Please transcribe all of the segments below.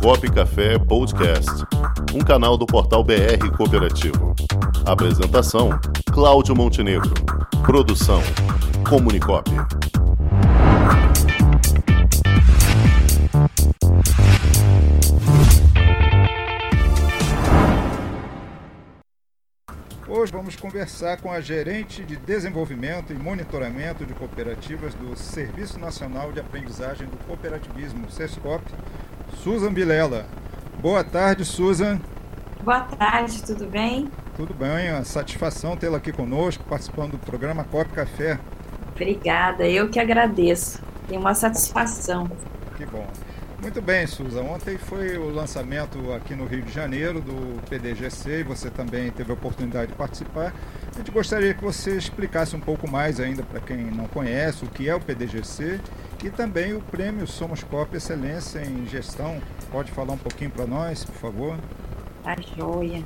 Cop Café Podcast, um canal do portal BR Cooperativo. Apresentação: Cláudio Montenegro. Produção: Comunicop. Hoje vamos conversar com a gerente de desenvolvimento e monitoramento de cooperativas do Serviço Nacional de Aprendizagem do Cooperativismo, SESCOP, Susan Vilela. Boa tarde, Susan. Boa tarde, tudo bem? Tudo bem, a satisfação tê-la aqui conosco, participando do programa Cop Café. Obrigada, eu que agradeço. Tem uma satisfação. Que bom. Muito bem, Suza. Ontem foi o lançamento aqui no Rio de Janeiro do PDGC e você também teve a oportunidade de participar. A gente gostaria que você explicasse um pouco mais ainda para quem não conhece o que é o PDGC e também o prêmio Somos Cop Excelência em Gestão. Pode falar um pouquinho para nós, por favor? Tá joia.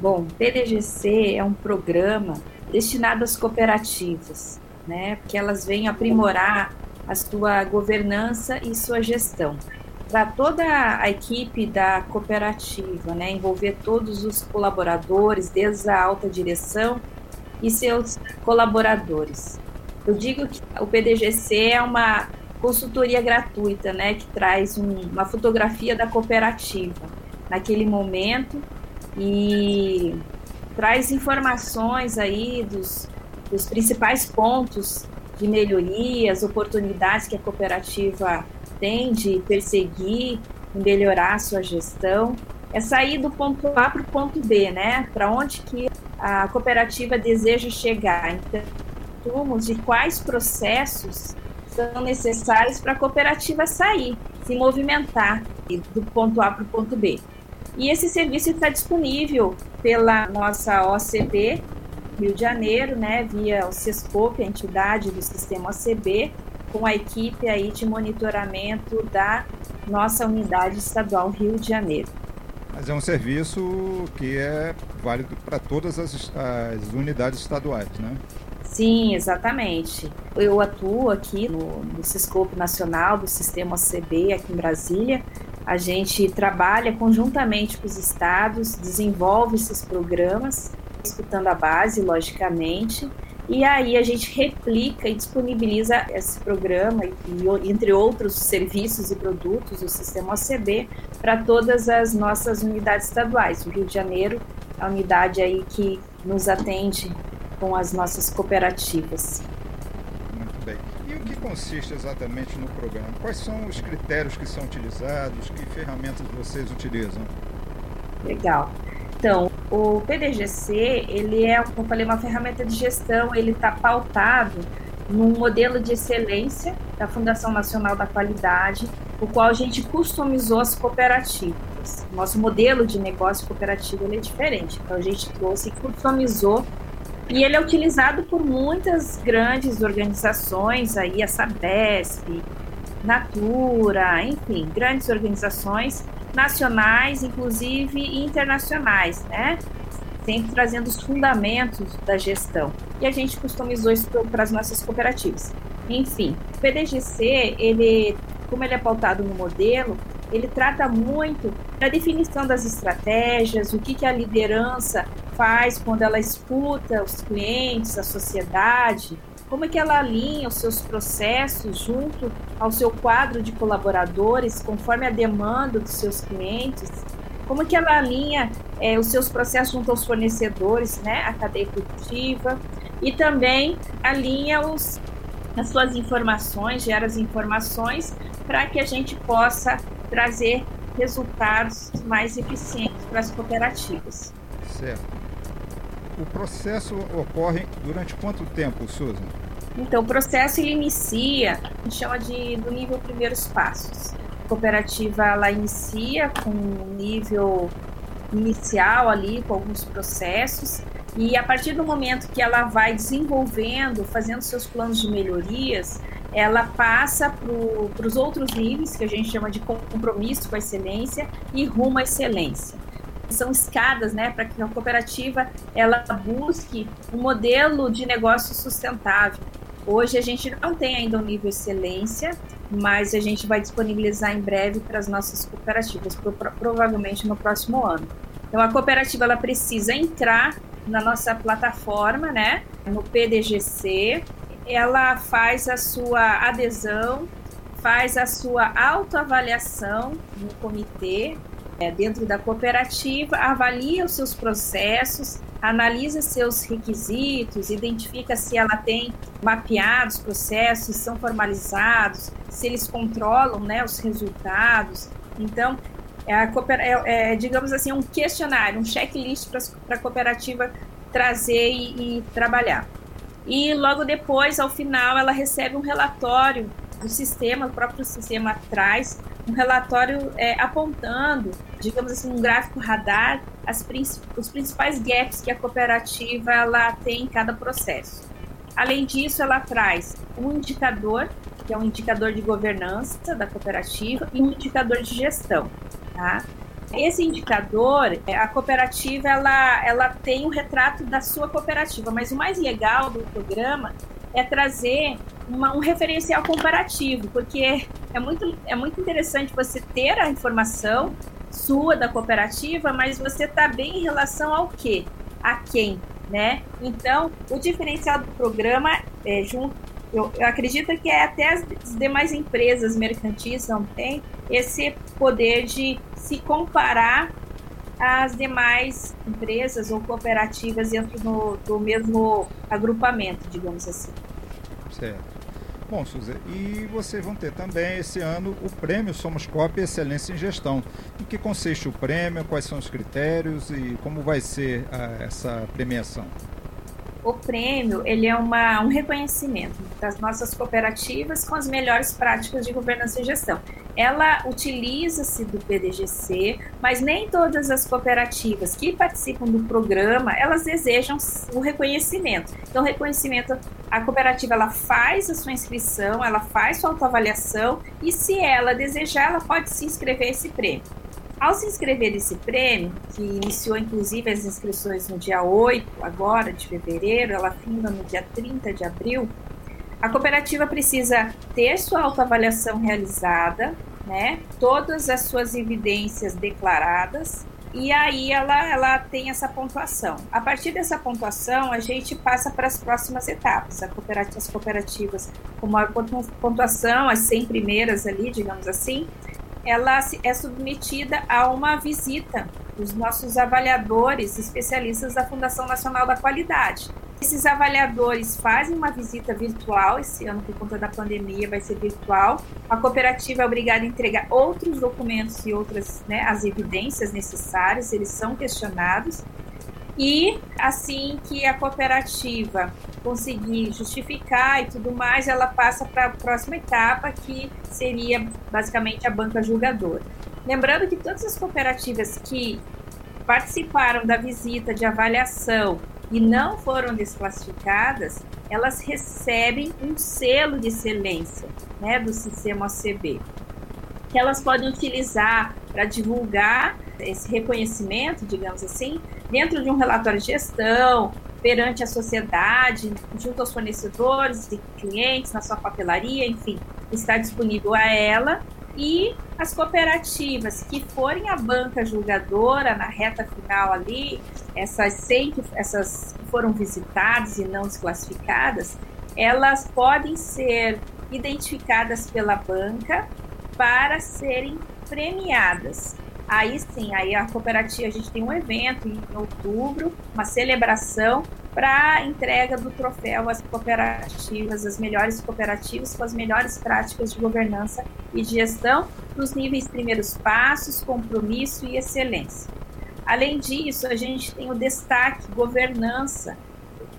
Bom, PDGC é um programa destinado às cooperativas, né? Porque elas vêm aprimorar a sua governança e sua gestão para toda a equipe da cooperativa, né, envolver todos os colaboradores, desde a alta direção e seus colaboradores. Eu digo que o PDGC é uma consultoria gratuita, né, que traz um, uma fotografia da cooperativa naquele momento e traz informações aí dos, dos principais pontos de melhorias, oportunidades que a cooperativa tem de perseguir, melhorar a sua gestão, é sair do ponto A para o ponto B, né? Para onde que a cooperativa deseja chegar. Então, de quais processos são necessários para a cooperativa sair, se movimentar do ponto A para o ponto B. E esse serviço está disponível pela nossa OCB Rio de Janeiro, né, via o CESCOP, a entidade do sistema OCB, com a equipe aí de monitoramento da nossa unidade estadual Rio de Janeiro. Mas é um serviço que é válido para todas as, as unidades estaduais, né? Sim, exatamente. Eu atuo aqui no, no Ciscope Nacional do Sistema OCB aqui em Brasília. A gente trabalha conjuntamente com os estados, desenvolve esses programas, escutando a base, logicamente, e aí a gente replica e disponibiliza esse programa, e, entre outros serviços e produtos do sistema OCB, para todas as nossas unidades estaduais. O Rio de Janeiro é a unidade aí que nos atende com as nossas cooperativas. Muito bem. E o que consiste exatamente no programa? Quais são os critérios que são utilizados? Que ferramentas vocês utilizam? Legal. Então, o PDGC, ele é, como eu falei, uma ferramenta de gestão, ele está pautado num modelo de excelência da Fundação Nacional da Qualidade, o qual a gente customizou as cooperativas. Nosso modelo de negócio cooperativo é diferente, então a gente trouxe e customizou. E ele é utilizado por muitas grandes organizações, aí a Sabesp, Natura, enfim, grandes organizações nacionais, inclusive internacionais, né? Sempre trazendo os fundamentos da gestão. E a gente customizou isso para as nossas cooperativas. Enfim, o PDGC, ele, como ele é pautado no modelo, ele trata muito da definição das estratégias, o que, que a liderança faz quando ela escuta os clientes, a sociedade, como é que ela alinha os seus processos junto ao seu quadro de colaboradores, conforme a demanda dos seus clientes? Como que ela alinha é, os seus processos junto aos fornecedores, né, a cadeia produtiva? E também alinha os, as suas informações, gera as informações para que a gente possa trazer resultados mais eficientes para as cooperativas. Certo. O processo ocorre durante quanto tempo, Susan? Então, o processo ele inicia, a gente chama de do nível primeiros passos. A cooperativa ela inicia com um nível inicial ali, com alguns processos, e a partir do momento que ela vai desenvolvendo, fazendo seus planos de melhorias, ela passa para os outros níveis, que a gente chama de compromisso com a excelência e rumo à excelência. São escadas, né, para que a cooperativa ela busque um modelo de negócio sustentável, Hoje a gente não tem ainda um nível excelência, mas a gente vai disponibilizar em breve para as nossas cooperativas, provavelmente no próximo ano. Então a cooperativa ela precisa entrar na nossa plataforma, né, no PDGC, ela faz a sua adesão, faz a sua autoavaliação no comitê, é, dentro da cooperativa, avalia os seus processos, analisa seus requisitos, identifica se ela tem mapeados processos, são formalizados, se eles controlam né, os resultados. Então, é, é, é, digamos assim, um questionário, um checklist para a cooperativa trazer e, e trabalhar. E logo depois, ao final, ela recebe um relatório do sistema, o próprio sistema traz um relatório é, apontando, digamos assim, um gráfico radar, as, os principais gaps que a cooperativa ela tem em cada processo. Além disso, ela traz um indicador, que é um indicador de governança da cooperativa, e um indicador de gestão. Tá? Esse indicador, é, a cooperativa, ela, ela tem um retrato da sua cooperativa, mas o mais legal do programa é trazer uma, um referencial comparativo, porque é muito, é muito interessante você ter a informação sua da cooperativa, mas você está bem em relação ao quê? A quem, né? Então, o diferencial do programa é junto eu, eu, acredito que é até as, demais empresas mercantis não têm esse poder de se comparar às demais empresas ou cooperativas dentro do mesmo agrupamento, digamos assim. Certo. Bom, Suzy, e vocês vão ter também esse ano o prêmio Somos Copy Excelência em Gestão. Em que consiste o prêmio, quais são os critérios e como vai ser a, ah, essa premiação? o prêmio ele é uma, um reconhecimento das nossas cooperativas com as melhores práticas de governança e gestão. Ela utiliza-se do PDGC, mas nem todas as cooperativas que participam do programa elas desejam o reconhecimento. Então, o reconhecimento, a cooperativa ela faz a sua inscrição, ela faz sua autoavaliação e, se ela desejar, ela pode se inscrever esse prêmio. Ao se inscrever nesse prêmio, que iniciou inclusive as inscrições no dia 8 agora de fevereiro, ela finda no dia 30 de abril, a cooperativa precisa ter sua autoavaliação realizada, né? Todas as suas evidências declaradas e aí ela, ela tem essa pontuação. A partir dessa pontuação, a gente passa para as próximas etapas. Cooperativa, as cooperativas com maior pontuação, as 100 primeiras ali, digamos assim, ela é submetida a uma visita dos nossos avaliadores especialistas da Fundação Nacional da Qualidade. Esses avaliadores fazem uma visita virtual, esse ano por conta da pandemia vai ser virtual. A cooperativa é obrigada a entregar outros documentos e outras, né, as evidências necessárias, eles são questionados e assim que a cooperativa conseguir justificar e tudo mais, ela passa para a próxima etapa, que seria basicamente a banca julgadora. Lembrando que todas as cooperativas que participaram da visita de avaliação e não foram desclassificadas, elas recebem um selo de excelência né, do sistema OCB, que elas podem utilizar para divulgar esse reconhecimento, digamos assim, dentro de um relatório de gestão, perante a sociedade, junto aos fornecedores e clientes, na sua papelaria, enfim, está disponível a ela. E as cooperativas que forem a banca julgadora na reta final ali, essas 100 que, essas foram visitadas e não desclassificadas, elas podem ser identificadas pela banca para serem premiadas. Aí sim, aí a cooperativa, a gente tem um evento em outubro, uma celebração para entrega do troféu às cooperativas, as melhores cooperativas com as melhores práticas de governança e de gestão nos níveis primeiros passos, compromisso e excelência. Além disso, a gente tem o destaque governança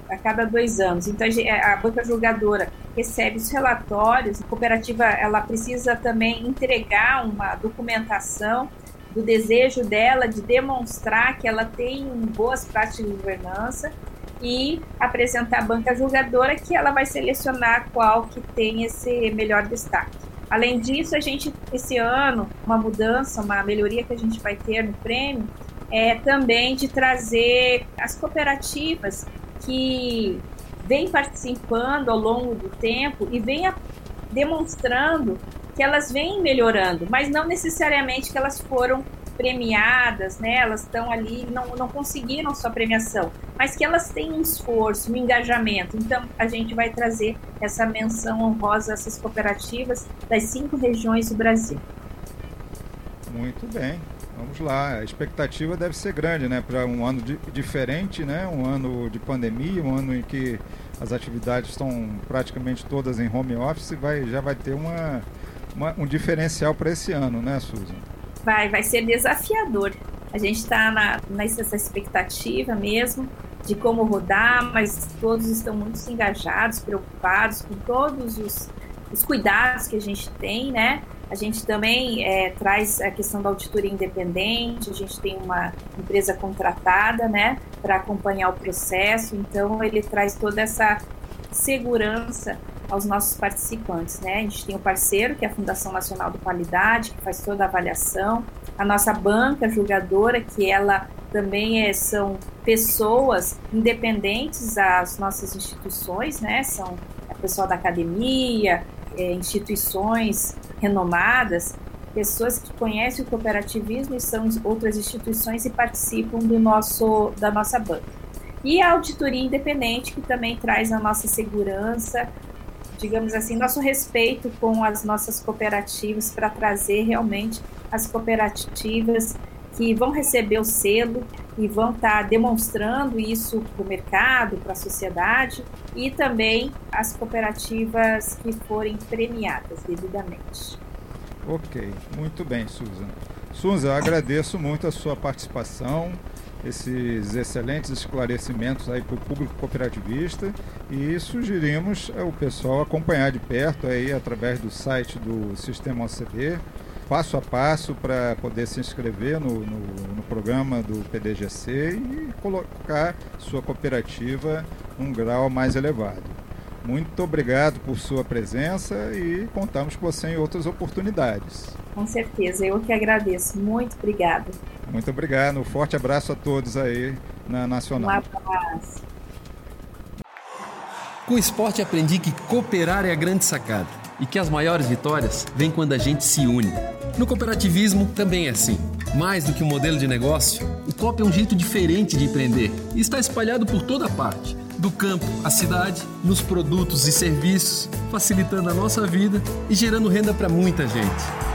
a cada dois anos. Então, a banca julgadora recebe os relatórios, a cooperativa ela precisa também entregar uma documentação do desejo dela de demonstrar que ela tem boas práticas de governança e apresentar a banca julgadora que ela vai selecionar qual que tem esse melhor destaque. Além disso, a gente esse ano uma mudança, uma melhoria que a gente vai ter no prêmio é também de trazer as cooperativas que vêm participando ao longo do tempo e vêm demonstrando que elas vêm melhorando, mas não necessariamente que elas foram premiadas, né? Elas estão ali, não, não conseguiram sua premiação, mas que elas têm um esforço, um engajamento. Então, a gente vai trazer essa menção honrosa a essas cooperativas das cinco regiões do Brasil. Muito bem. Vamos lá, a expectativa deve ser grande, né? Para um ano de, diferente, né? Um ano de pandemia, um ano em que as atividades estão praticamente todas em home office, vai, já vai ter uma, uma um diferencial para esse ano, né, Susan? Vai, vai ser desafiador. A gente está nessa expectativa mesmo de como rodar, mas todos estão muito engajados, preocupados com todos os, os cuidados que a gente tem, né? A gente também é, traz a questão da auditoria independente, a gente tem uma empresa contratada, né, para acompanhar o processo, então ele traz toda essa segurança aos nossos participantes, né? A gente tem o um parceiro, que é a Fundação Nacional de Qualidade, que faz toda a avaliação, a nossa banca julgadora, que ela também é, são pessoas independentes das nossas instituições, né? São a pessoal da academia, é, instituições renomadas, pessoas que conhecem o cooperativismo e são outras instituições e participam do nosso da nossa banca. E a auditoria independente, que também traz a nossa segurança, digamos assim, nosso respeito com as nossas cooperativas para trazer realmente as cooperativas que vão receber o selo e vão estar tá demonstrando isso para o mercado, para a sociedade e também as cooperativas que forem premiadas devidamente. Ok, muito bem, Susan. Susan, agradeço muito a sua participação esses excelentes esclarecimentos aí para o público cooperativista e sugerimos o pessoal acompanhar de perto aí através do site do Sistema OCB, passo a passo para poder se inscrever no, no, no, programa do PDGC e colocar sua cooperativa num grau mais elevado. Muito obrigado por sua presença e contamos com você em outras oportunidades. Com certeza, eu que agradeço. Muito obrigada. Muito obrigado. Um forte abraço a todos aí na Nacional. Um abraço. Com o esporte aprendi que cooperar é a grande sacada e que as maiores vitórias vêm quando a gente se une. No cooperativismo também é assim. Mais do que um modelo de negócio, o COP é um jeito diferente de empreender e está espalhado por toda parte do campo à cidade, nos produtos e serviços, facilitando a nossa vida e gerando renda para muita gente.